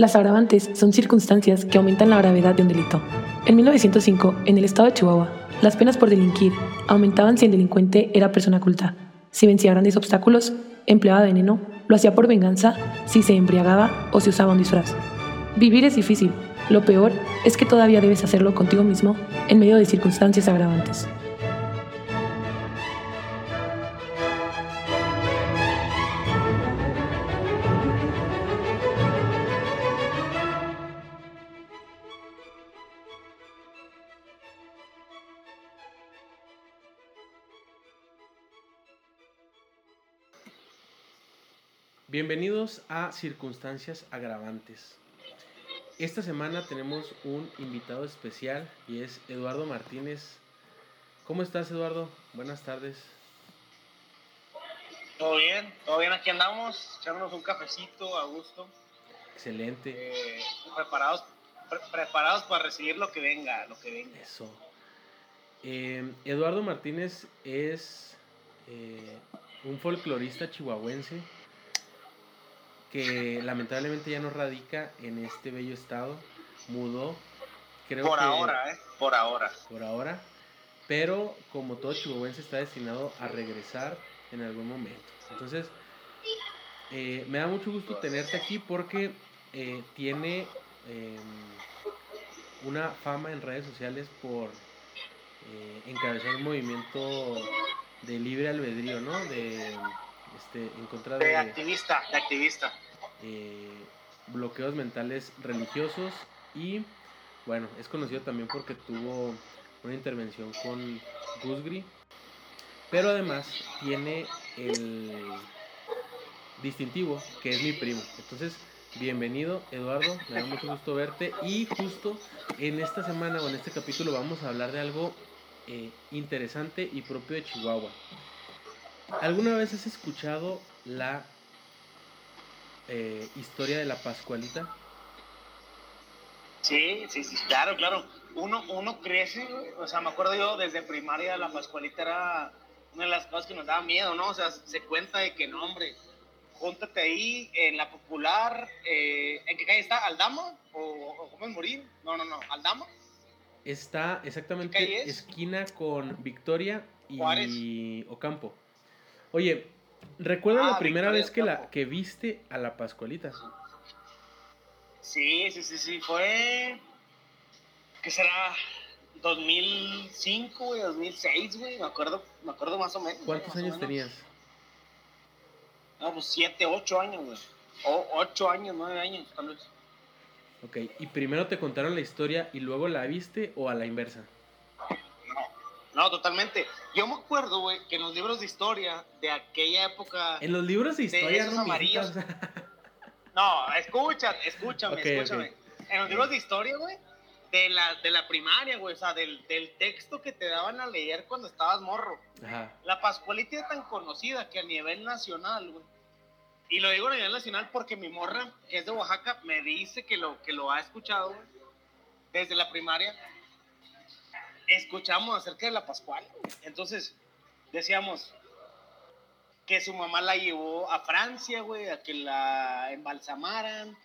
Las agravantes son circunstancias que aumentan la gravedad de un delito. En 1905, en el estado de Chihuahua, las penas por delinquir aumentaban si el delincuente era persona culta, si vencía grandes obstáculos, empleaba veneno, lo hacía por venganza, si se embriagaba o si usaba un disfraz. Vivir es difícil. Lo peor es que todavía debes hacerlo contigo mismo en medio de circunstancias agravantes. Bienvenidos a Circunstancias Agravantes. Esta semana tenemos un invitado especial y es Eduardo Martínez. ¿Cómo estás, Eduardo? Buenas tardes. Todo bien, todo bien, aquí andamos, echándonos un cafecito a gusto. Excelente. Eh, preparados, preparados para recibir lo que venga, lo que venga. Eso. Eh, Eduardo Martínez es eh, un folclorista chihuahuense que lamentablemente ya no radica en este bello estado, mudó. Creo por ahora, ¿eh? Por ahora. Por ahora. Pero como todo chihuahuense está destinado a regresar en algún momento. Entonces, eh, me da mucho gusto tenerte aquí porque eh, tiene em, una fama en redes sociales por eh, encabezar un movimiento de libre albedrío, ¿no? De este, en contra de, activista, de activista. Eh, bloqueos mentales religiosos y bueno, es conocido también porque tuvo una intervención con Gusgri, pero además tiene el distintivo que es mi primo. Entonces, bienvenido Eduardo, me da mucho gusto verte y justo en esta semana o en este capítulo vamos a hablar de algo eh, interesante y propio de Chihuahua. ¿Alguna vez has escuchado la eh, historia de la Pascualita? Sí, sí, sí, claro, claro. Uno, uno crece, o sea, me acuerdo yo desde primaria la Pascualita era una de las cosas que nos daba miedo, ¿no? O sea, se cuenta de que no, hombre, júntate ahí en la popular, eh, ¿en qué calle está? ¿Aldama? ¿O, cómo es morir? No, no, no, ¿Aldama? Está exactamente esquina con Victoria y Ocampo. Oye, ¿recuerdas la ah, primera vez que, la, que viste a la Pascualita? Sí, sí, sí, sí, fue... ¿Qué será? 2005, güey, 2006, güey, me acuerdo, me acuerdo más o menos. ¿Cuántos años tenías? No, pues 7, 8 años, güey. O 8 años, 9 años, tal vez. Ok, ¿y primero te contaron la historia y luego la viste o a la inversa? No, totalmente. Yo me acuerdo, güey, que en los libros de historia de aquella época. En los libros de historia. De amarillos. no, escucha, escúchame, escúchame. En los libros de historia, güey, de la, de la primaria, güey, o sea, del, del, texto que te daban a leer cuando estabas morro. Ajá. La Pascualita es tan conocida que a nivel nacional, güey. Y lo digo a nivel nacional porque mi morra, que es de Oaxaca, me dice que lo, que lo ha escuchado, güey, desde la primaria escuchamos acerca de la Pascual. Entonces, decíamos que su mamá la llevó a Francia, güey, a que la embalsamaran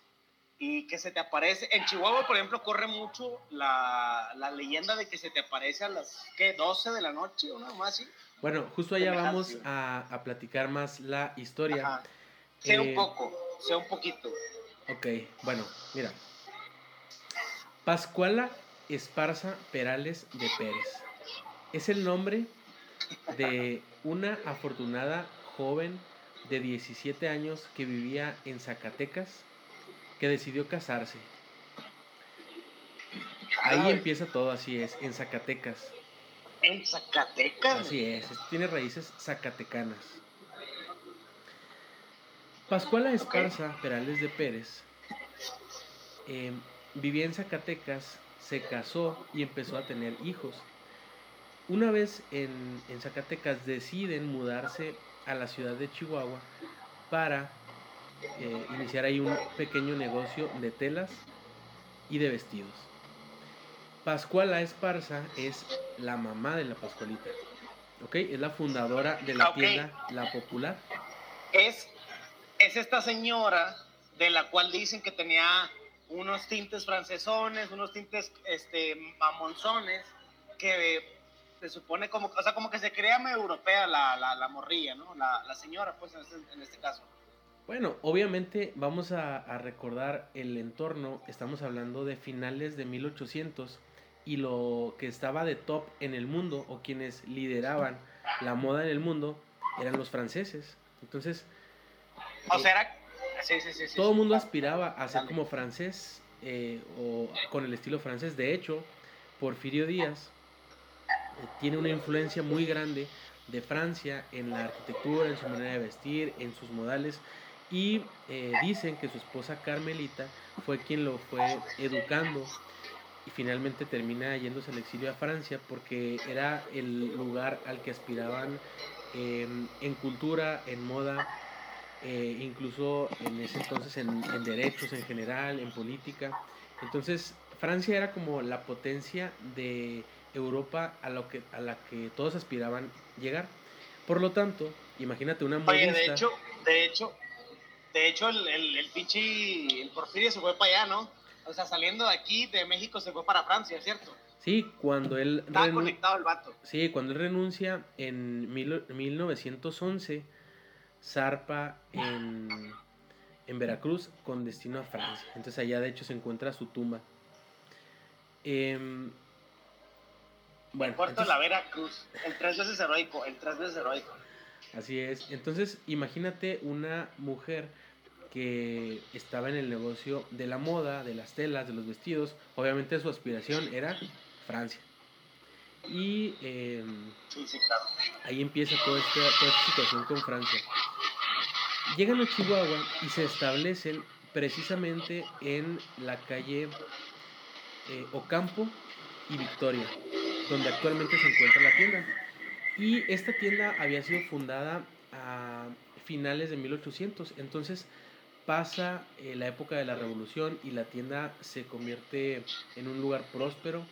y que se te aparece. En Chihuahua, por ejemplo, corre mucho la, leyenda de que se te aparece a las, ¿qué? 12 de la noche o nada más así. Bueno, justo allá vamos a, platicar más la historia. Sea un eh, poco, sea un poquito. Ok, bueno, mira. Pascuala Esparza Perales de Pérez. Es el nombre de una afortunada joven de 17 años que vivía en Zacatecas, que decidió casarse. Ahí empieza todo, así es, en Zacatecas. ¿En Zacatecas? Así es, tiene raíces zacatecanas. Pascuala Esparza Perales de Pérez eh, vivía en Zacatecas se casó y empezó a tener hijos. Una vez en, Zacatecas deciden mudarse a la ciudad de Chihuahua para eh, iniciar ahí un pequeño negocio de telas y de vestidos. Pascuala Esparza es la mamá de la Pascualita. ¿Ok? Es la fundadora de la tienda La Popular. Es, es esta señora de la cual dicen que tenía unos tintes francesones, unos tintes este, mamonzones, que se supone como, o sea, como que se crea medio europea la, la, la morrilla, ¿no? La, la, señora, pues, en este, en este caso. Bueno, obviamente vamos a, a, recordar el entorno, estamos hablando de finales de 1800 y lo que estaba de top en el mundo o quienes lideraban la moda en el mundo eran los franceses. Entonces, o sea, era todo el mundo aspiraba a ser como francés eh, o con el estilo francés. De hecho, Porfirio Díaz eh, tiene una influencia muy grande de Francia en la arquitectura, en su manera de vestir, en sus modales. Y eh, dicen que su esposa Carmelita fue quien lo fue educando y finalmente termina yéndose al exilio a Francia porque era el lugar al que aspiraban en cultura, en moda, eh, incluso en ese entonces en, derechos en general, en política. Entonces, Francia era como la potencia de Europa a, lo que, a la que todos aspiraban llegar. Por lo tanto, imagínate una modista... de hecho, de hecho, de hecho el, el, el pinche, el Porfirio se fue para allá, ¿no? O sea, saliendo de aquí, de México, se fue para Francia, ¿cierto? Sí, cuando él... Estaba conectado el vato. Sí, cuando él renuncia en mil, 1911 zarpa en, en, Veracruz con destino a Francia. Entonces allá de hecho se encuentra su tumba. Eh, bueno, Puerto de la Veracruz, el tres veces heroico, el tres veces heroico. Así es. Entonces imagínate una mujer que estaba en el negocio de la moda, de las telas, de los vestidos. Obviamente su aspiración era Francia. Y eh, ahí empieza toda esta, toda esta situación con Francia. Llegan a Chihuahua y se establecen precisamente en la calle eh, Ocampo y Victoria, donde actualmente se encuentra la tienda. Y esta tienda había sido fundada a finales de 1800, entonces pasa eh, la época de la revolución y la tienda se convierte en un lugar próspero.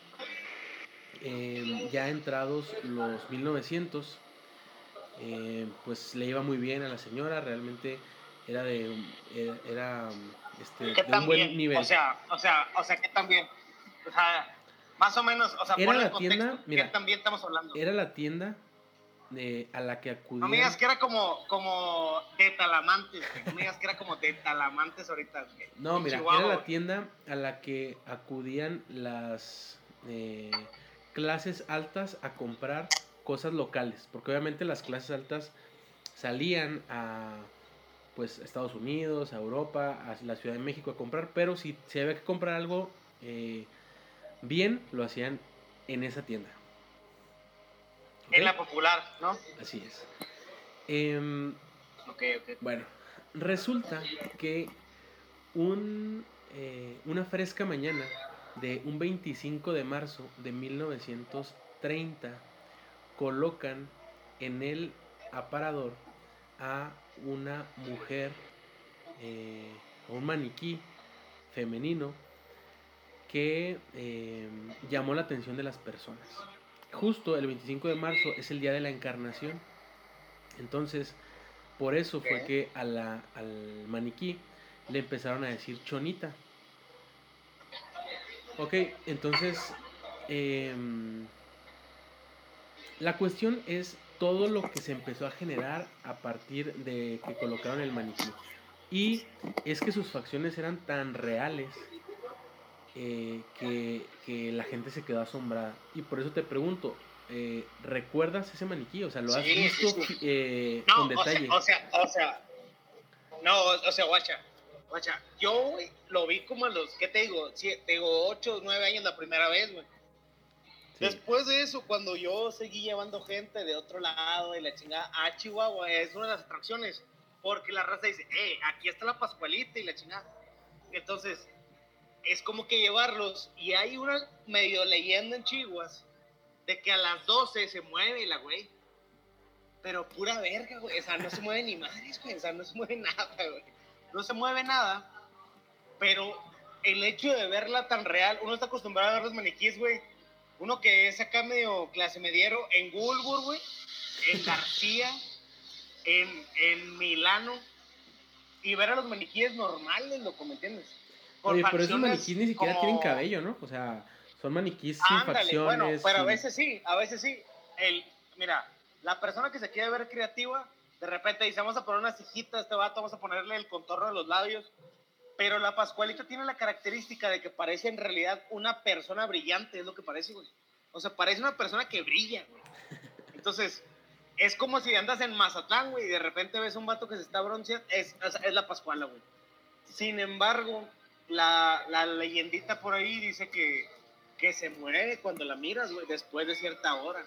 Eh, ya entrados los 1900, eh, pues le iba muy bien a la señora, realmente era de, era, este, de un buen nivel. O sea, o sea, o sea, que también, o sea, más o menos, o sea, era la tienda, mira, también estamos hablando. Era la tienda de, a la que acudían. No me digas que era como, como de Talamantes, no me digas que era como de Talamantes ahorita. No, mira, era la tienda a la que acudían las eh, clases altas a comprar cosas locales, porque obviamente las clases altas salían a pues Estados Unidos, a Europa, a la Ciudad de México a comprar, pero si se había que comprar algo eh, bien, lo hacían en esa tienda. En la popular, ¿no? Así es. Em, bueno, resulta que un, eh, una fresca mañana de un 25 de marzo de 1930, colocan en el aparador a una mujer eh, un maniquí femenino que eh, llamó la atención de las personas. Justo el 25 de marzo es el día de la encarnación. Entonces, por eso fue que a la, al maniquí le empezaron a decir chonita. Ok, entonces em, la cuestión es todo lo que se empezó a generar a partir de que colocaron el maniquí. Y es que sus facciones eran tan reales eh, que, la gente se quedó asombrada. Y por eso te pregunto, eh, ¿recuerdas ese maniquí? O sea, ¿lo has visto eh, con detalle? O sea, o sea, no, o sea, guacha, guacha, yo lo vi como a los, ¿qué te digo? te digo, 8 o 9 años la primera vez, güey. Después de eso, cuando yo seguí llevando gente de otro lado de la chingada a Chihuahua, es una de las atracciones, porque la raza dice, eh, aquí está la Pascualita y la chingada. Entonces, es como que llevarlos, y hay una medio leyenda en Chihuas de que a las 12 se mueve la güey. Pero pura verga, güey. O no se mueve ni madres, güey. O sea, no se mueve nada, güey. No se mueve nada. Pero el hecho de verla tan real, uno está acostumbrado a ver los maniquíes, güey uno que es acá medio clase mediero en Gulbur, güey, en García, en, en Milano, y ver a los maniquíes normales, loco, ¿me entiendes? Oye, pero esos maniquís ni siquiera tienen cabello, ¿no? O sea, son maniquís sin facciones. Bueno, pero a veces sí, a veces sí. El, mira, la persona que se quiere ver creativa, de repente dice, vamos a poner una cejita a este vato, vamos a ponerle el contorno de los labios. Pero la Pascualita tiene la característica de que parece en realidad una persona brillante, es lo que parece, güey. O sea, parece una persona que brilla, güey. Entonces, es como si andas en Mazatlán, güey, y de repente ves un vato que se está bronceando, es, es la Pascuala, güey. Sin embargo, la, la leyendita por ahí dice que, que se muere cuando la miras, güey, después de cierta hora.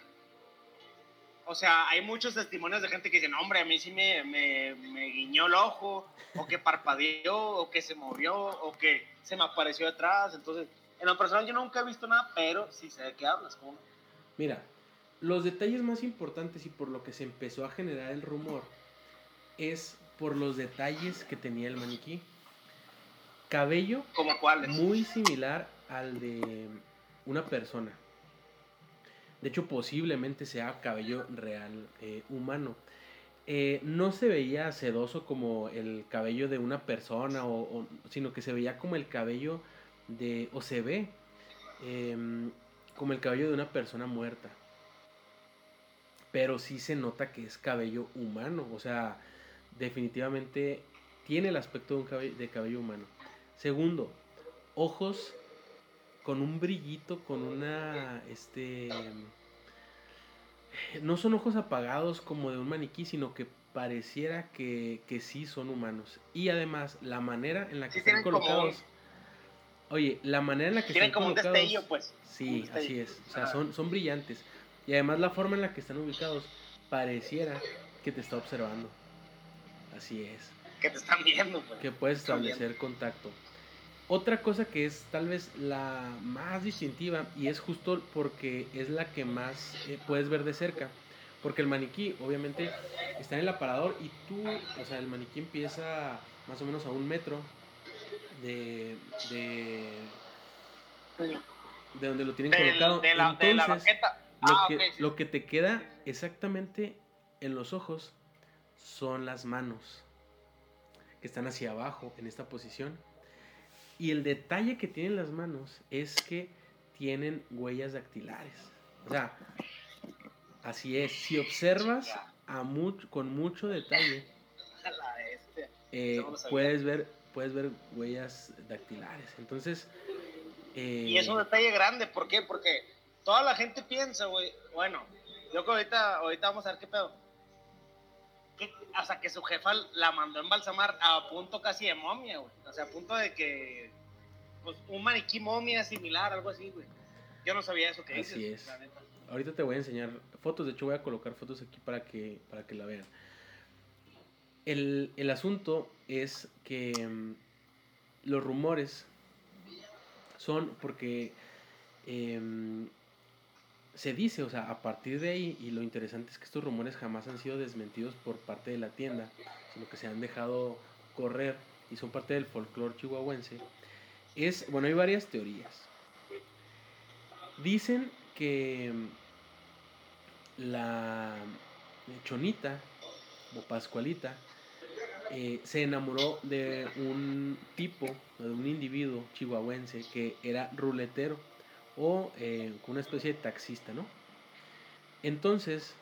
O sea, hay muchos testimonios de gente que dice, hombre, a mí sí me, me, me, guiñó el ojo, o que parpadeó, o que se movió, o que se me apareció detrás. Entonces, en lo personal yo nunca he visto nada, pero sí sé de qué hablas. ¿cómo? Mira, los detalles más importantes y por lo que se empezó a generar el rumor es por los detalles que tenía el maniquí. Cabello muy similar al de una persona. De hecho, posiblemente sea cabello real eh, humano. Eh, no se veía sedoso como el cabello de una persona, o, sino que se veía como el cabello de, o se ve em, como el cabello de una persona muerta. Pero sí se nota que es cabello humano, o sea, definitivamente tiene el aspecto de un cabello, de cabello humano. Segundo, ojos con un brillito, con una, este, no son ojos apagados como de un maniquí, sino que pareciera que, que sí son humanos. Y además, la manera en la que están colocados... Oye, la manera en la que tienen como un destello, pues. Sí, así es. O sea, son, son brillantes. Y además la forma en la que están ubicados pareciera que te está observando. Así es. Que te están viendo, pues. Que puedes establecer contacto. Otra cosa que es tal vez la más distintiva y es justo porque es la que más eh, puedes ver de cerca. Porque el maniquí obviamente está en el aparador y tú, o sea, el maniquí empieza más o menos a un metro de, de, de donde lo tienen colocado. De la, Entonces, ah, que, lo que te queda exactamente en los ojos son las manos que están hacia abajo en esta posición y el detalle que tienen las manos es que tienen huellas dactilares. O sea, así es. Si observas a mucho, con mucho detalle, eh, puedes ver puedes ver huellas dactilares. Entonces. y es un eh, detalle grande, ¿por qué? Porque toda la gente piensa, güey, bueno, yo que ahorita, ahorita vamos a ver qué pedo hasta que su jefa la mandó embalsamar a punto casi de momia, güey. O sea, a punto de que pues, un maniquí momia similar, algo así, güey. Yo no sabía eso que Así es. Ahorita te voy a enseñar fotos, de hecho voy a colocar fotos aquí para que, para que la vean. El, el asunto es que mm, los rumores son porque em, se dice, o sea, a partir de ahí, y lo interesante es que estos rumores jamás han sido desmentidos por parte de la tienda, sino que se han dejado correr y son parte del folclore chihuahuense, es, bueno, hay varias teorías. Dicen que la chonita o pascualita eh, se enamoró de un tipo, de un individuo chihuahuense que era ruletero o eh, una especie de taxista, ¿no? Entonces,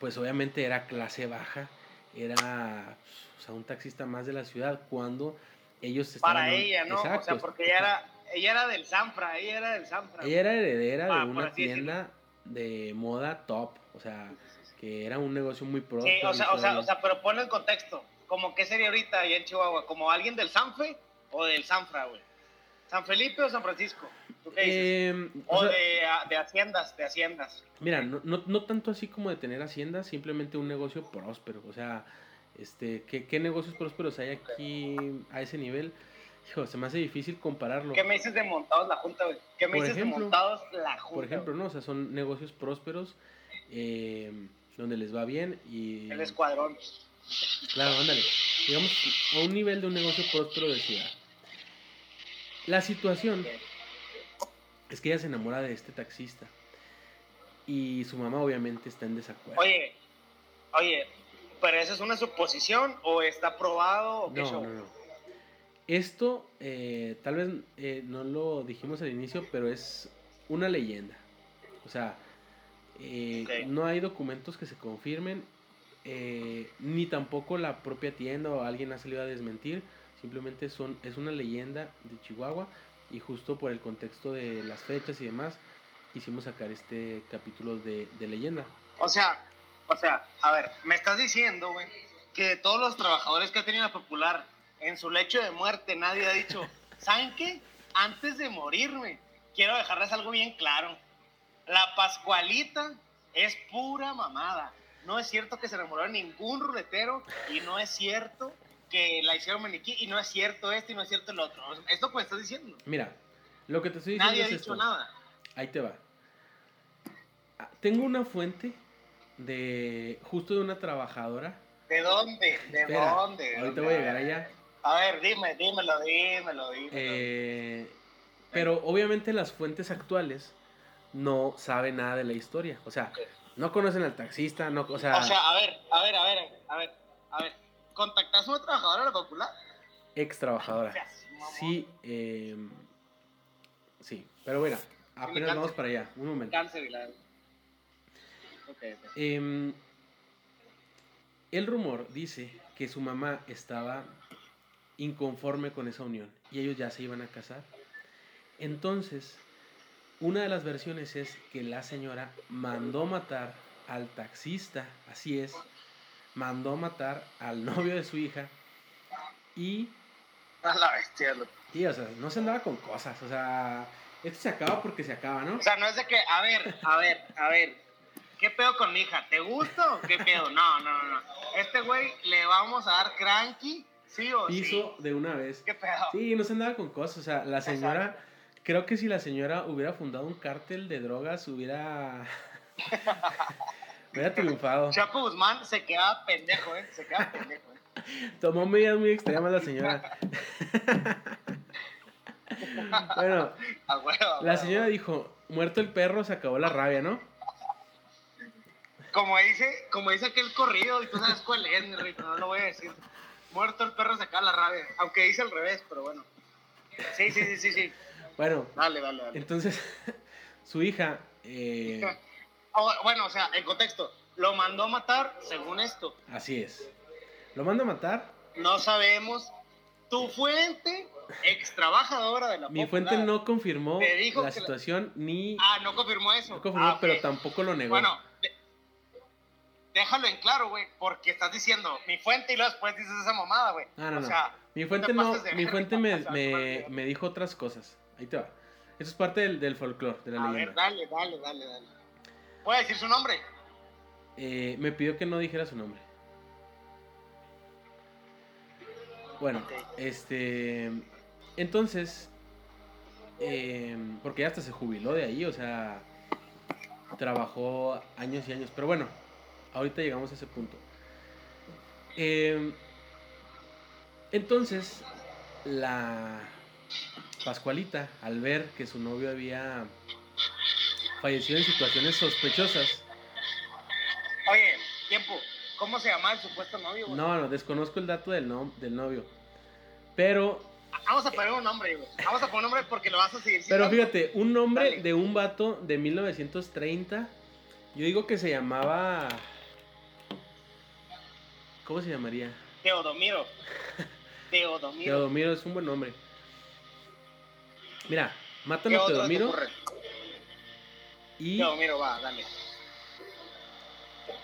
pues obviamente era clase baja, era un taxista más de la ciudad cuando ellos estaban... Para ella, ¿no? o sea, porque ella era, ella era del Sanfra, ella era del Sanfra. Ella era heredera de ah, una tienda de moda top, o sea, que era un negocio muy próspero. Sí, o sea, o sea, o sea, pero ponlo en contexto, como qué sería ahorita allá en Chihuahua, como alguien del Sanfe o del Sanfra, güey. ¿San Felipe o San Francisco? Em, o, de, haciendas, de haciendas. Mira, no, no, tanto así como de tener haciendas, simplemente un negocio próspero. O sea, este, ¿qué, qué negocios prósperos hay aquí a ese nivel? Hijo, se me hace difícil compararlo. ¿Qué me dices de montados la junta, güey? ¿Qué me dices de montados la junta? Por ejemplo, no, o sea, son negocios prósperos em, donde les va bien y... El escuadrón. Claro, ándale. Digamos, a un nivel de un negocio próspero de ciudad. La situación es que ella se enamora de este taxista. Y su mamá obviamente está en desacuerdo. Oye, oye, pero esa es una suposición o está probado o qué no, no, no. Esto, eh, tal vez eh, no lo dijimos al inicio, pero es una leyenda. O sea, eh, no hay documentos que se confirmen, ni tampoco la propia tienda o alguien ha salido a desmentir. Simplemente son, es una leyenda de Chihuahua y justo por el contexto de las fechas y demás, quisimos sacar este capítulo de, de leyenda. O sea, o sea, a ver, me estás diciendo, güey, que todos los trabajadores que ha tenido la Popular en su lecho de muerte nadie ha dicho, ¿saben qué? Antes de morirme, quiero dejarles algo bien claro. La Pascualita es pura mamada. No es cierto que se enamoró de ningún ruletero y no es cierto que la hicieron maniquí y no es cierto esto y no es cierto el otro. Esto pues estás diciendo. Mira, lo que te estoy diciendo Nadie ha dicho nada. Ahí te va. Ah, tengo una fuente de justo de una trabajadora. ¿De dónde? ¿De dónde? ahorita voy a llegar allá. A ver, dime, dímelo, dímelo, dímelo. Eh, pero obviamente las fuentes actuales no saben nada de la historia. O sea, no conocen al taxista, no, o sea... O sea, a ver, a ver, a ver, a ver, a ver. ¿Contactaste a una trabajadora de la popular? Ex trabajadora. Sí, eh, sí. Pero bueno, apenas vamos para allá. Un momento. Cáncer. Okay, em, el rumor dice que su mamá estaba inconforme con esa unión y ellos ya se iban a casar. Entonces, una de las versiones es que la señora mandó matar al taxista, así es, mandó matar al novio de su hija y... A la bestia. Y, o sea, no se andaba con cosas, o sea, esto se acaba porque se acaba, ¿no? O sea, no es de que, a ver, a ver, a ver, ¿qué pedo con mi hija? ¿Te gusta o qué pedo? No, no, no. Este güey le vamos a dar cranky Sí o Hizo de una vez. ¿Qué pedo? Sí, no se andaba con cosas. O sea, la señora. Creo que si la señora hubiera fundado un cártel de drogas, hubiera. hubiera triunfado. Chapo Guzmán se quedaba pendejo, ¿eh? Se quedaba pendejo, ¿eh? Tomó medidas muy extremas la señora. bueno, la señora dijo: Muerto el perro, se acabó la rabia, ¿no? Como dice, como dice aquel corrido, y tú sabes cuál es, mi no lo voy a decir muerto el perro se acaba la rabia. Aunque dice al revés, pero bueno. Sí, sí, sí, sí, sí. Bueno. Dale, dale, dale. Entonces, su hija... Eh, bueno, o sea, en contexto, lo mandó a matar según esto. Así es. ¿Lo mandó a matar? No sabemos. Tu fuente, ex trabajadora de la Mi fuente no confirmó la situación ni... Ah, no confirmó eso. No confirmó, ah, pero tampoco lo negó. Bueno, déjalo en claro, güey, porque estás diciendo mi fuente y luego después dices esa mamada, güey. No, no, o sea, mi fuente no, mi fuente me, me, me, dijo otras cosas. Ahí te va. Eso es parte del, del folclore, de la A leyenda. Ver, dale, dale, dale, dale. ¿Puede decir su nombre? Eh, me pidió que no dijera su nombre. Bueno, este. Entonces. Eh, porque ya hasta se jubiló de ahí, o sea. Trabajó años y años. Pero bueno, Ahorita llegamos a ese punto. Em, entonces, la Pascualita, al ver que su novio había fallecido en situaciones sospechosas. Oye, tiempo, ¿cómo se llama el supuesto novio? No, no, desconozco el dato del, del novio. Pero. Vamos a poner un nombre, güey. Vamos a poner un nombre porque lo vas a seguir. Pero fíjate, un nombre de un vato de 1930. Yo digo que se llamaba. ¿Cómo se llamaría? Teodomiro. Teodomiro. Teodomiro es un buen nombre. Mira, matan a Teodomiro. Y. Teodomiro, va, dale.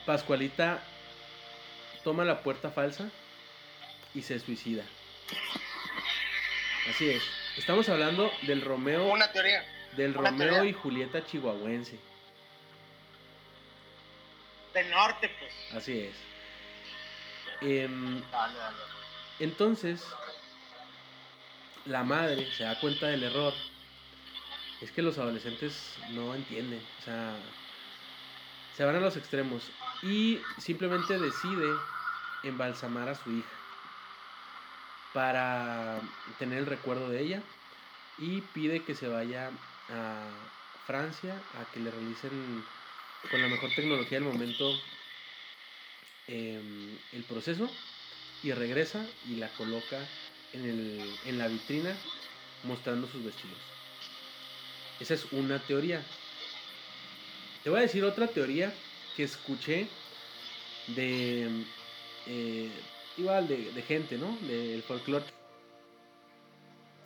Pascualita toma la puerta falsa y se suicida. Así es. Estamos hablando del Romeo. Una teoría. Del Romeo y Julieta chihuahuense. Del norte, pues. Así es. Em, entonces, la madre se da cuenta del error. Es que los adolescentes no entienden. O sea, se van a los extremos. Y simplemente decide embalsamar a su hija. Para tener el recuerdo de ella. Y pide que se vaya a Francia a que le realicen con la mejor tecnología del momento Em, el proceso y regresa y la coloca en, la vitrina mostrando sus vestidos. Esa es una teoría. Te voy a decir otra teoría que escuché de eh, igual de, gente, ¿no? Del folclore.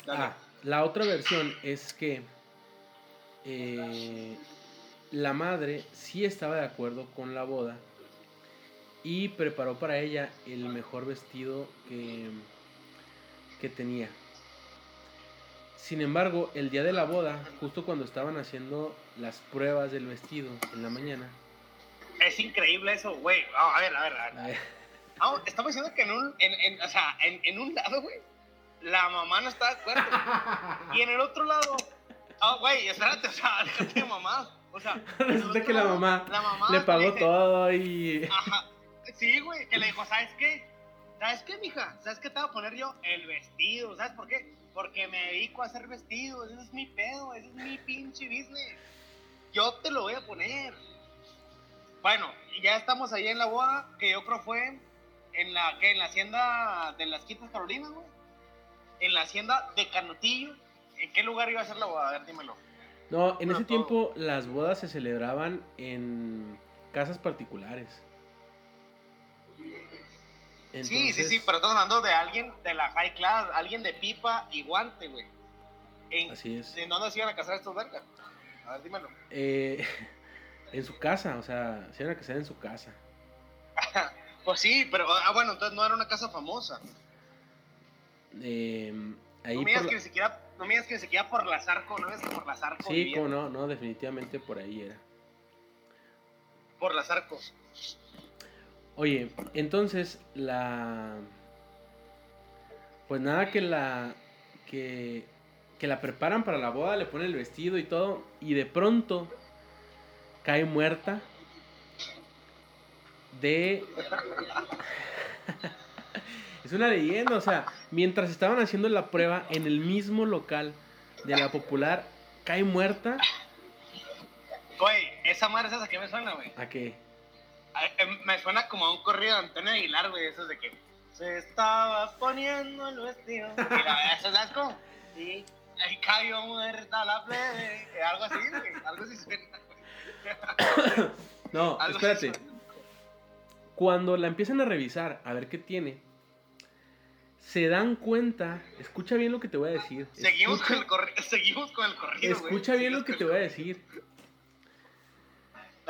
Ah, la otra versión es que eh, la madre sí estaba de acuerdo con la boda y preparó para ella el mejor vestido que, que tenía. Sin embargo, el día de la boda, justo cuando estaban haciendo las pruebas del vestido en la mañana. Es increíble eso, güey. a ver, a ver, a ver. Estamos diciendo que en un, en, en, o sea, en, en un lado, güey, la mamá no está de acuerdo. y en el otro lado, ah, güey, espérate, o sea, déjate mamá. O sea, resulta que la mamá, le pagó todo y. Ajá. Sí, güey, que le dijo, ¿sabes qué? ¿Sabes qué, mija? ¿Sabes qué te voy a poner yo? El vestido. ¿Sabes por qué? Porque me dedico a hacer vestidos. Ese es mi pedo. Ese es mi pinche business. Yo te lo voy a poner. Bueno, ya estamos ahí en la boda, que yo creo fue en la, ¿qué? En la hacienda de las Quintas Carolinas, güey. En la hacienda de Canutillo. ¿En qué lugar iba a ser la boda? A ver, dímelo. No, en ese tiempo las bodas se celebraban en casas particulares. Sí, sí, sí, pero estamos hablando de alguien de la high class, alguien de pipa y guante, güey. Así es. ¿En dónde se iban a casar estos vergas? A ver, dímelo. Eh, en su casa, o sea, se iban a casar en su casa. pues sí, pero, ah, bueno, entonces no era una casa famosa. Eh, ahí no me digas que ni siquiera, no me digas que ni siquiera por las arco, no me digas que por las arcos. Sí, como no, no, definitivamente por ahí era. Por las arcos. Oye, entonces la. Pues nada que la. Que, que la preparan para la boda, le ponen el vestido y todo, y de pronto cae muerta de. es una leyenda, o sea, mientras estaban haciendo la prueba en el mismo local de la popular, cae muerta. Güey, esa madre, ¿sabes a qué me suena, güey? ¿A qué? Em, me suena como a un corrido de Antonio Aguilar, güey, eso de que se estaba poniendo el vestido. Mira, eso es asco. Sí, ahí cayó muerta la plebe. Algo así, güey, algo así suena. no, espérate. Cuando la empiezan a revisar, a ver qué tiene, se dan cuenta, escucha bien lo que te voy a decir. Seguimos, con, el seguimos con el corrido. Escucha bien lo que te voy a decir.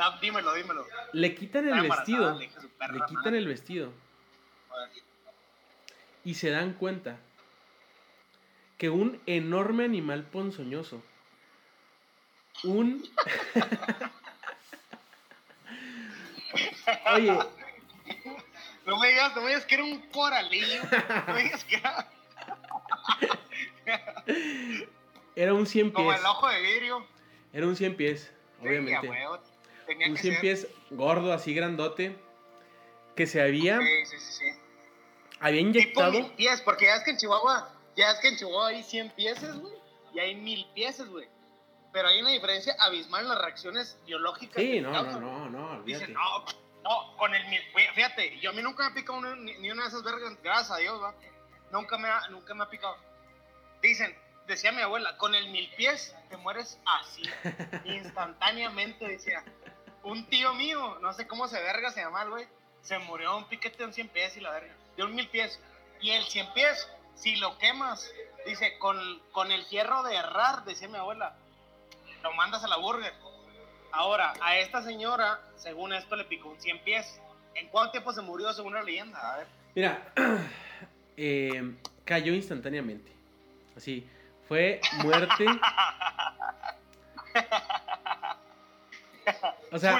Ah, dímelo, dímelo. Le quitan el vestido. Le, quitan el vestido. Y se dan cuenta que un enorme animal ponzoñoso, un... Oye. No me digas, no me digas que era un coralillo. No me digas que era... Era un 100 pies. Como el ojo de vidrio. Era un 100 pies, obviamente un 100 pies gordo, así grandote, que se había... Sí, sí, sí. Había inyectado... Tipo mil pies, porque ya es que en Chihuahua, ya es que en Chihuahua hay 100 pies, güey, y hay mil pies, güey. Pero hay una diferencia abismal en las reacciones biológicas. Sí, no, no, no, no, Dicen, no, no, con el mil... Fíjate, yo a mí nunca me ha picado ni, una de esas vergas, gracias a Dios, va. Nunca me ha, nunca me ha picado. Dicen, decía mi abuela, con el mil pies te mueres así, instantáneamente, decía un tío mío, no sé cómo se verga se llama el güey, se murió un piquete de un 100 pies y la verga, de un mil pies. Y el 100 pies, si lo quemas, dice, con, con el hierro de errar, decía mi abuela, lo mandas a la burger. Ahora, a esta señora, según esto, le picó un 100 pies. ¿En cuánto tiempo se murió según la leyenda? A ver. Mira, eh, cayó instantáneamente. Así, fue muerte. O sea,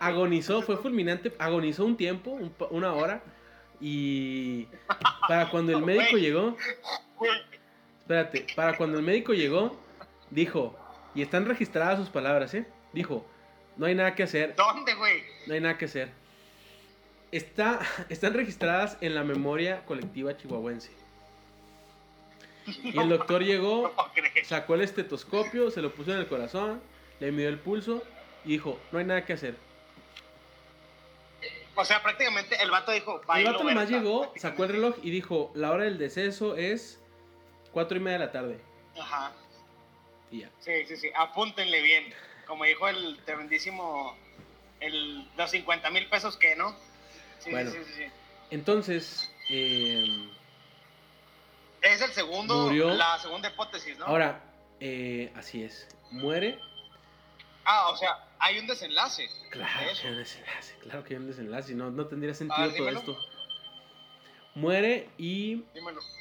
agonizó, fue fulminante, agonizó un tiempo, una hora, y para cuando el médico llegó, espérate, para cuando el médico llegó, dijo, y están registradas sus palabras, ¿eh? Dijo, no hay nada que hacer. ¿Dónde, güey? No hay nada que hacer. Está, están registradas en la memoria colectiva chihuahuense. Y el doctor llegó, sacó el estetoscopio, se lo puso en el corazón, le midió el pulso y dijo, no hay nada que hacer. O sea, prácticamente el vato dijo. El vato nomás llegó, sacó el reloj y dijo: La hora del deceso es cuatro y media de la tarde. Ajá. Y ya. Sí, sí, sí. Apúntenle bien. Como dijo el tremendísimo. El, los 50 mil pesos que, ¿no? Sí, bueno, sí, sí, sí. Entonces. Eh, es el segundo. Murió. La segunda hipótesis, ¿no? Ahora, eh, así es. Muere. Ah, o sea, hay un desenlace. Claro que hay un desenlace, claro que hay un desenlace, no, no tendría sentido todo esto. Muere y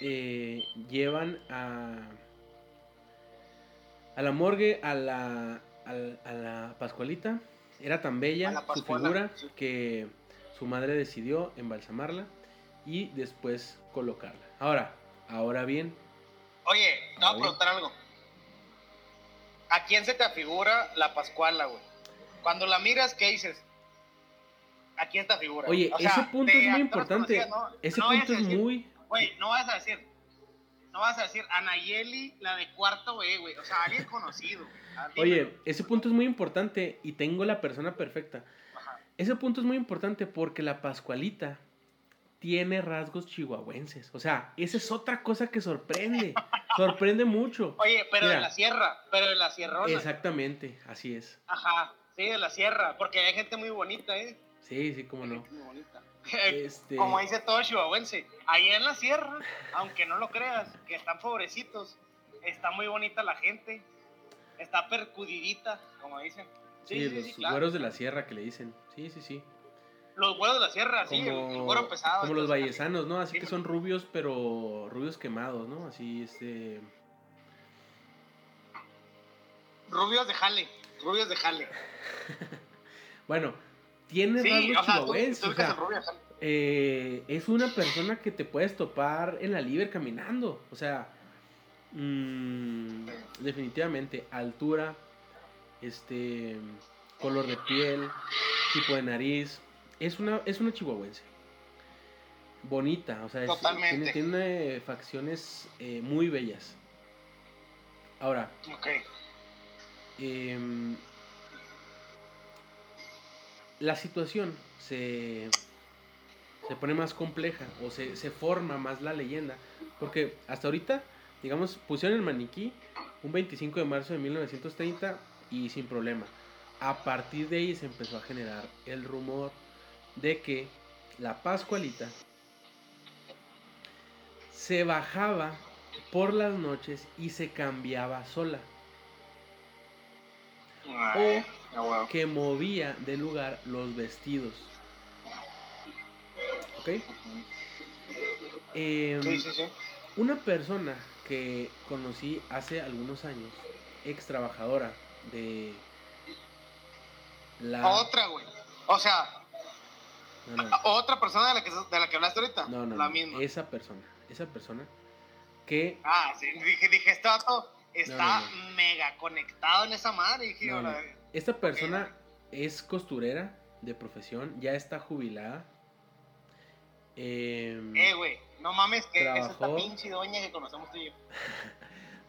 eh, llevan a, a la morgue a la, a, la Pascualita. Era tan bella su figura que su madre decidió embalsamarla y después colocarla. Ahora, ahora bien. Oye, te voy a preguntar algo. ¿A quién se te afigura la Pascuala, güey? Cuando la miras, ¿qué dices? Aquí esta figura. Oye, ese punto es muy importante. ese punto es muy. Güey, no vas a decir. No vas a decir Anayeli, la de cuarto güey, güey. O sea, alguien conocido. Oye, ese punto es muy importante y tengo la persona perfecta. Ese punto es muy importante porque la Pascualita tiene rasgos chihuahuenses. O sea, esa es otra cosa que sorprende. sorprende mucho. Oye, pero de la sierra, pero de la sierra. Exactamente, así es. Ajá. Sí, de la sierra, porque hay gente muy bonita, ¿eh? Sí, sí, cómo no. Muy bonita. Este... Como dice todo chihuahuense, ahí en la sierra, aunque no lo creas, que están pobrecitos, está muy bonita la gente, está percudidita, como dicen. Sí, los güeros de la sierra que le dicen. Sí, sí, sí. Los güeros de la sierra, sí, el, güero pesado. Como los vallesanos, ¿no? Así que son rubios, pero rubios quemados, ¿no? Así, este... Rubios de jale, rubios de jale. bueno, tiene rasgos eh, es una persona que te puedes topar en la libre caminando. O sea, mm, definitivamente, altura, este, color de piel, tipo de nariz. Es una, es una chihuahuense. Bonita, o sea, tiene, facciones eh, muy bellas. Ahora, okay. Em, la situación se, se pone más compleja o se, se, forma más la leyenda. Porque hasta ahorita, digamos, pusieron el maniquí un 25 de marzo de 1930 y sin problema. A partir de ahí se empezó a generar el rumor de que la Pascualita se bajaba por las noches y se cambiaba sola. O que movía de lugar los vestidos. ¿Ok? Em, una persona que conocí hace algunos años, ex trabajadora de la... Otra, güey. O sea, otra persona de la, que, de la que hablaste ahorita. No, no, la misma. Esa persona, esa persona que... Ah, sí, dije, dije, está, está mega conectado en esa madre. Dije, esta persona es costurera de profesión, ya está jubilada. Em, eh, güey, no mames, que es esta pinche doña que conocemos tú y yo.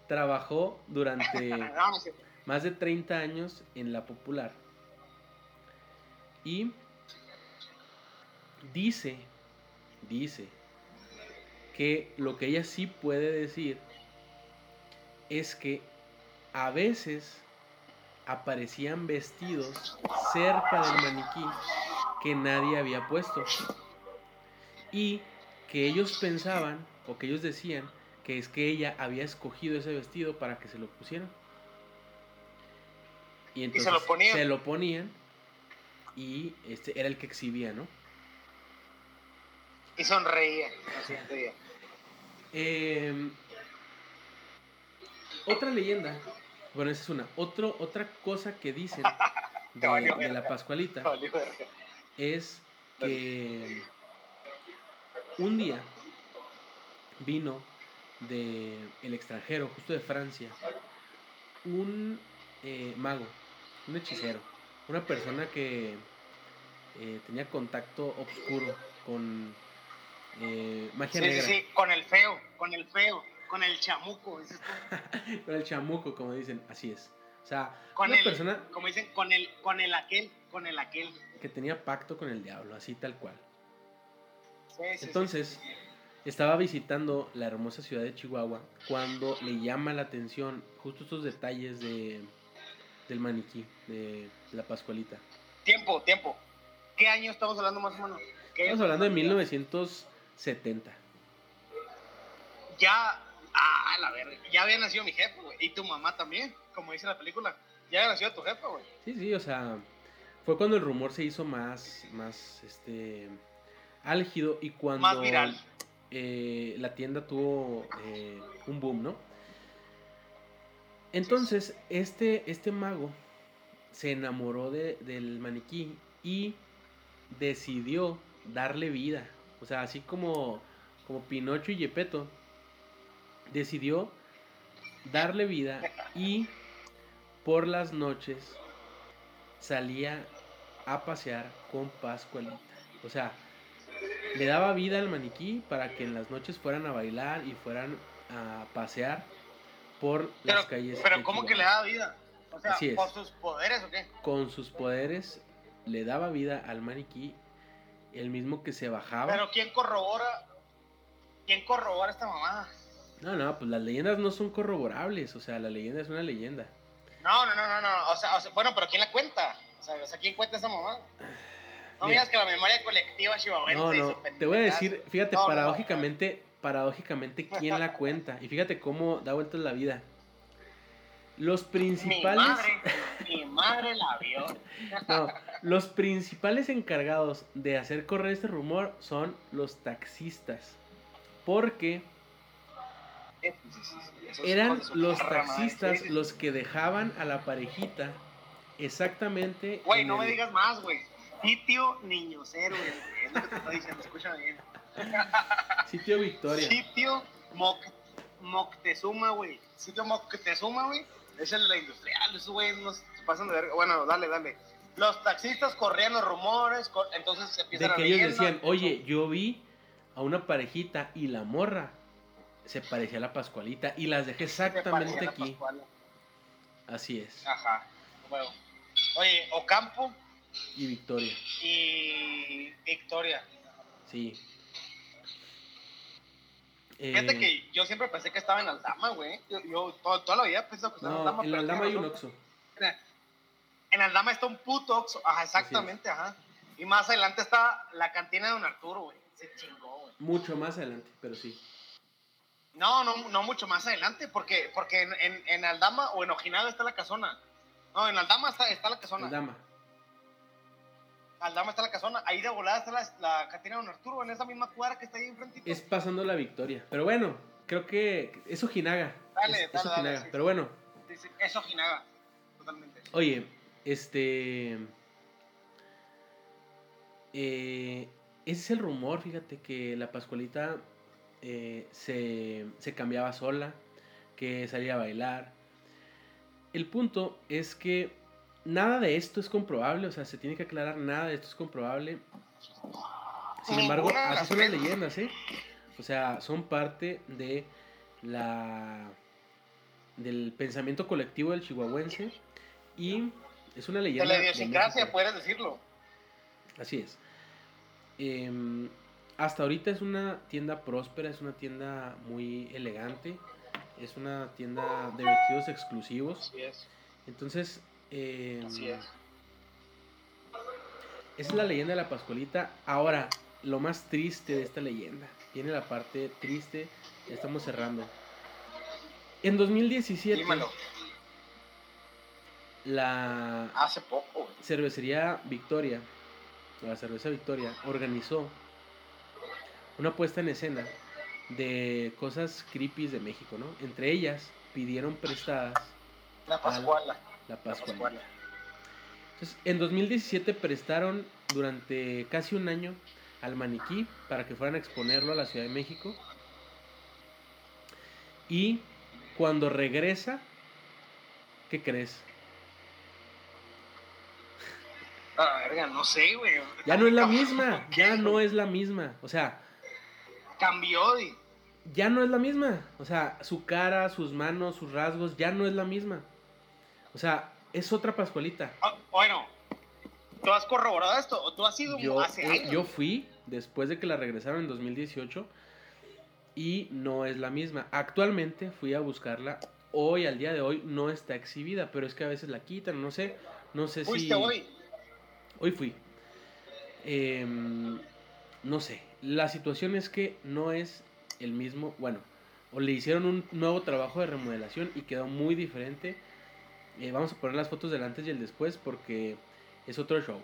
trabajó durante más de 30 años en la popular. Y dice, dice, que lo que ella sí puede decir es que a veces aparecían vestidos cerca del maniquí que nadie había puesto. Y que ellos pensaban, o que ellos decían, que es que ella había escogido ese vestido para que se lo pusieran. Y entonces se, lo ponían? y este era el que exhibía, ¿no? Y sonreía. Em, otra leyenda bueno, esa es una. Otro, otra cosa que dicen de, la Pascualita es que un día vino de el extranjero, justo de Francia, un eh, mago, un hechicero, una persona que eh, tenía contacto oscuro con eh, magia negra. Sí, sí, con el feo, con el feo. Con el chamuco, Con el chamuco, como dicen, así es. O sea, con una persona. Como dicen, con el, con el aquel, con el aquel. Que tenía pacto con el diablo, así tal cual. Entonces, estaba visitando la hermosa ciudad de Chihuahua cuando le llama la atención justo estos detalles de, del maniquí, de la Pascualita. Tiempo, tiempo. ¿Qué año estamos hablando más o menos? Estamos hablando de 1970. Ya, ah, la verdad, ya había nacido mi jefe, güey. Y tu mamá también, como dice la película. Ya había nacido tu jefe, güey. Sí, sí, o sea, fue cuando el rumor se hizo más, más, este, álgido y cuando... Más viral. Eh, la tienda tuvo eh, un boom, ¿no? Entonces, este, este mago se enamoró de, del maniquí y decidió darle vida. O sea, así como, como Pinocho y Yepeto, decidió darle vida y por las noches salía a pasear con Pascualita. O sea, le daba vida al maniquí para que en las noches fueran a bailar y fueran a pasear por las calles. Pero ¿cómo que le daba vida? O sea, ¿con sus poderes o qué? Con sus poderes le daba vida al maniquí, el mismo que se bajaba. Pero ¿quién corrobora? ¿Quién corrobora esta mamada? No, no, pues las leyendas no son corroborables, o sea, la leyenda es una leyenda. No, no, no, no, no, o sea, bueno, pero ¿quién la cuenta? O sea, o sea ¿quién cuenta esa mamada? No digas que la memoria colectiva chihuahuense No, no, te voy a decir, fíjate, paradójicamente, paradójicamente, ¿quién la cuenta? Y fíjate cómo da vueltas la vida. Los principales... Mi madre, mi madre la vio. no, los principales encargados de hacer correr este rumor son los taxistas. Porque eran los taxistas los que dejaban a la parejita exactamente. Güey, no me digas más, güey. Sitio Niños Héroes, es lo que te estoy diciendo, escúchame bien. Sitio Victoria. Sitio Moctezuma, güey. Sitio Moctezuma, güey. Es el de la industrial, esos güey nos pasan de verga. Bueno, dale, dale. Los taxistas corrían los rumores, entonces empiezan de que ellos decían, oye, yo vi a una parejita y la morra se parecía a la Pascualita y las dejé exactamente aquí. Así es. Ajá. Bueno. Oye, Ocampo y Victoria. Y Victoria. Sí. Fíjate eh, que yo siempre pensé que estaba en Aldama, güey. Yo, yo toda, la vida pensé que estaba en Aldama. En Aldama hay un Oxxo. En Aldama está un puto Oxxo. Ajá, exactamente, ajá. Y más adelante está la cantina de Don Arturo, güey. Se chingó, güey. Mucho más adelante, pero sí. No, no, no mucho más adelante, porque, porque en, en, Aldama o en Ojinada está la casona. No, en Aldama está, está la casona. Aldama. Aldama está la casona, ahí de volada está la, la Catina Don Arturo, en esa misma cuadra que está ahí enfrente. Es pasando la victoria. Pero bueno, creo que es Ojinaga. Dale, es, dale, es Pero bueno. es Ojinaga, totalmente. Oye, este. Eh, ese es el rumor, fíjate, que la Pascualita eh, se, se cambiaba sola, que salía a bailar. El punto es que nada de esto es comprobable, o sea, se tiene que aclarar, nada de esto es comprobable. Sin embargo, así son las leyendas, ¿eh? O sea, son parte de la del pensamiento colectivo del chihuahuense y es una leyenda. De la idiosincrasia, puedes decirlo. Así es. Em, hasta ahorita es una tienda próspera, es una tienda muy elegante, es una tienda de vestidos exclusivos. Así es. Entonces, eh, Así es. Esa es la leyenda de la Pascualita. Ahora, lo más triste de esta leyenda. Viene la parte triste. Ya estamos cerrando. En 2017. La. Hace poco. Cervecería Victoria. La cerveza Victoria organizó una puesta en escena de cosas creepy de México, ¿no? Entre ellas pidieron prestadas. La Pascuala. La Pascua. Entonces, en 2017 prestaron durante casi un año al maniquí para que fueran a exponerlo a la Ciudad de México. Y cuando regresa, ¿qué crees? Ah, verga, no sé, güey. Ya no es la misma, ya no es la misma. O sea, cambió. Ya no es la misma. O sea, su cara, sus manos, sus rasgos, ya no es la misma. O sea, es otra Pascualita. Ah, bueno, ¿tú has corroborado esto? ¿O tú has ido yo, hace años? Yo fui después de que la regresaron en 2018 y no es la misma. Actualmente fui a buscarla. Hoy, al día de hoy, no está exhibida, pero es que a veces la quitan, no sé. No sé ¿Fuiste si. hoy? Hoy fui. Em, no sé. La situación es que no es el mismo. Bueno, o le hicieron un nuevo trabajo de remodelación y quedó muy diferente. Eh, vamos a poner las fotos del antes y el después porque es otro show.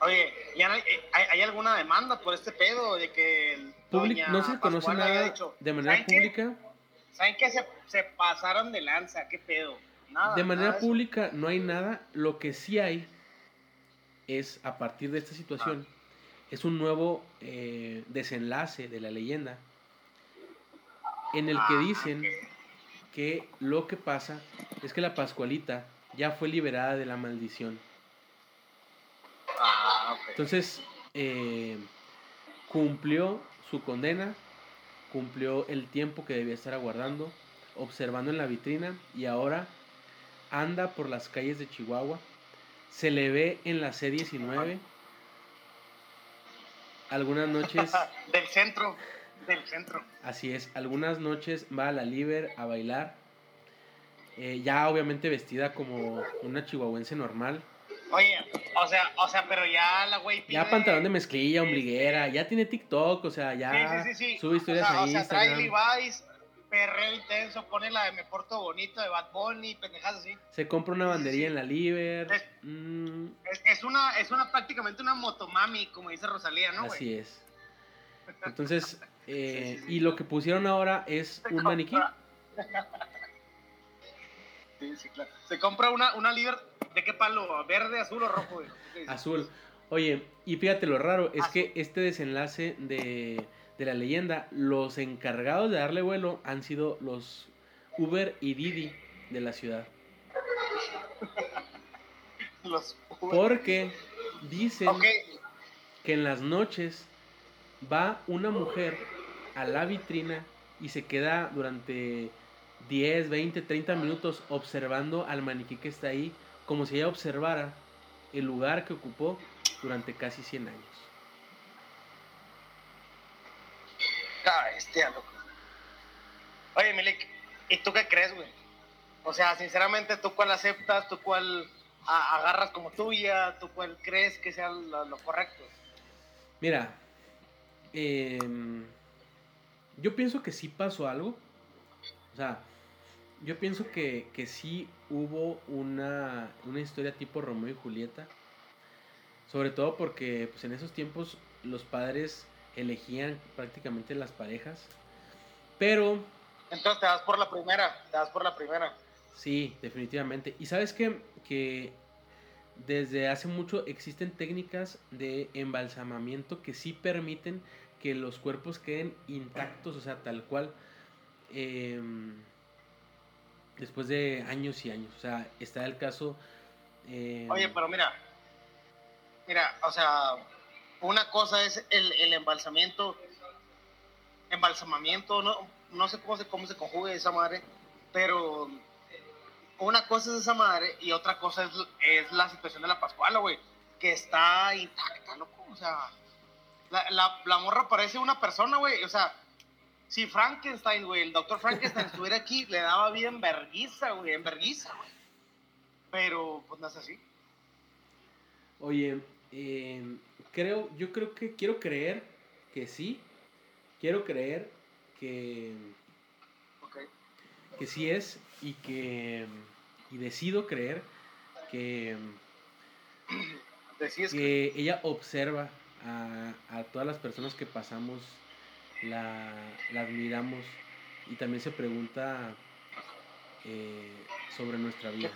Oye, ¿ya no hay, eh, hay- hay alguna demanda por este pedo de que el Public- no se conoce Pascual nada dicho, de manera pública. ¿Saben qué? Se, se pasaron de lanza, ¿qué pedo? Nada. De nada manera eso. pública no hay nada. Lo que sí hay es, a partir de esta situación, es un nuevo eh, desenlace de la leyenda en el que Ah, dicen. Que lo que pasa es que la Pascualita ya fue liberada de la maldición. Ah, ok. Entonces, eh, cumplió su condena, cumplió el tiempo que debía estar aguardando, observando en la vitrina y ahora anda por las calles de Chihuahua. Se le ve en la C19. Algunas noches, del centro, del centro. así es, algunas noches va a la Liber a bailar. eh, ya obviamente vestida como una chihuahuense normal. Oye, o sea, o sea, pero ya la güey Ya pide- pantalón de mezclilla, ombliguera, ya tiene TikTok, o sea, ya Sí, sí, sí, sube historias o sea, a o sea, trae Instagram. Levi's, perreo intenso, pone la de Me Porto Bonito de Bad Bunny, pendejas así. Se compra una banderilla en la Liber. Es- mm, Es, es una, es una prácticamente una motomami, como dice Rosalía, ¿no, güey? así es. Entonces, eh, y lo que pusieron ahora es un maniquí. Sí, sí, claro. Se compra una, una Liber, ¿de qué palo? ¿Verde, azul o rojo. Azul. Oye, y fíjate lo raro, es que este desenlace de, de la leyenda, los encargados de darle vuelo han sido los Uber y Didi de la ciudad. Los Porque dicen que en las noches va una mujer a la vitrina y se queda durante 10, 20, 30 minutos observando al maniquí que está ahí, como si ella observara el lugar que ocupó durante casi 100 años. Ah, loco. Oye, Milik, ¿y tú qué crees, güey? O sea, sinceramente, ¿tú cuál aceptas? ¿Tú cuál agarras como tuya? ¿Tú cuál crees que sea lo, lo correcto? Mira, em, yo pienso que sí pasó algo. O sea, yo pienso que, que sí hubo una, una historia tipo Romeo y Julieta. Sobre todo porque pues, en esos tiempos los padres elegían prácticamente las parejas. Pero Entonces te vas por la primera, te vas por la primera. Sí, definitivamente. Y sabes qué? que desde hace mucho existen técnicas de embalsamamiento que sí permiten que los cuerpos queden intactos, o sea, tal cual, em, después de años y años. O sea, está el caso... em, Oye, pero mira, mira, o sea, una cosa es el, el embalsamiento, embalsamamiento, no, no sé cómo se, cómo se conjuga esa madre, pero una cosa es esa madre y otra cosa es, es la situación de la Pascuala, güey, que está intacta, loco, o sea, la, la, la morra parece una persona, güey, o sea, si Frankenstein, güey, el doctor Frankenstein estuviera aquí, le daba vida en verguiza, güey, en verguiza, güey. Pero, pues no es así. Oye, em, creo, yo creo que quiero creer que sí. Quiero creer que, Ok. que sí es y que y decido creer que, Decías que... que ella observa a, a todas las personas que pasamos, la, la admiramos y también se pregunta eh, sobre nuestra vida.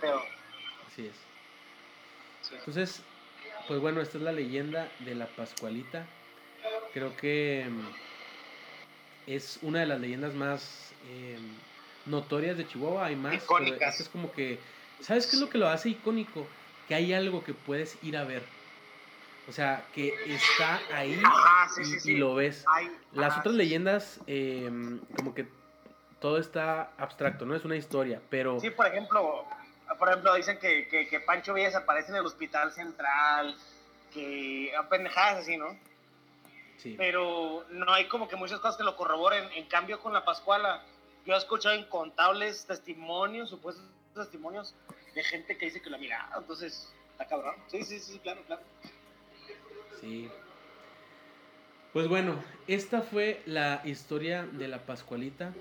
Así es. Sí. Entonces, pues bueno, esta es la leyenda de la Pascualita. Creo que mm, es una de las leyendas más eh, notorias de Chihuahua. Hay más. pero Icónicas. esta es como que. ¿Sabes qué es lo que lo hace icónico? Que hay algo que puedes ir a ver. O sea, que está ahí Ajá, sí, y, sí, y sí. lo ves. Ay, Las ajá, otras leyendas, eh, como que todo está abstracto, no es una historia, pero... Sí, por ejemplo, por ejemplo dicen que, que, Pancho Villas aparece en el hospital central, que pendejadas así, ¿no? Sí. Pero no hay como que muchas cosas que lo corroboren. En cambio, con la Pascuala, yo he escuchado incontables testimonios, supuestos testimonios de gente que dice que lo ha mirado, entonces, está cabrón. Sí, sí, sí, claro, claro. Sí. Pues bueno, esta fue la historia de la Pascualita.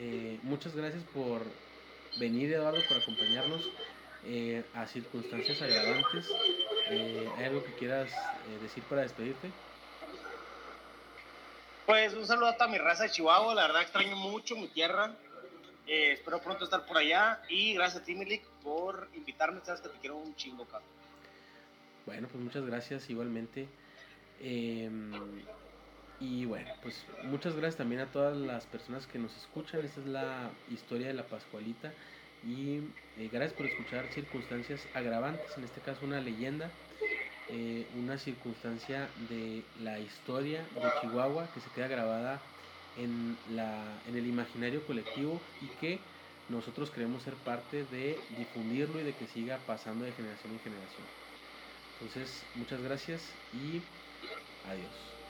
Eh, muchas gracias por venir, Eduardo, por acompañarnos eh, a circunstancias agravantes. Eh, ¿Hay algo que quieras decir para despedirte? Pues un saludo a toda mi raza de Chihuahua. La verdad extraño mucho mi tierra. espero pronto estar por allá. Y gracias a ti, Milik, por invitarme. Sabes que te quiero un chingo, cabrón. Bueno, pues muchas gracias igualmente. Em, y bueno, pues muchas gracias también a todas las personas que nos escuchan. Esta es la historia de la Pascualita. Y eh, gracias por escuchar circunstancias agravantes, en este caso una leyenda, eh, una circunstancia de la historia de Chihuahua que se queda grabada en, la, en el imaginario colectivo y que nosotros queremos ser parte de difundirlo y de que siga pasando de generación en generación. Entonces, muchas gracias y adiós.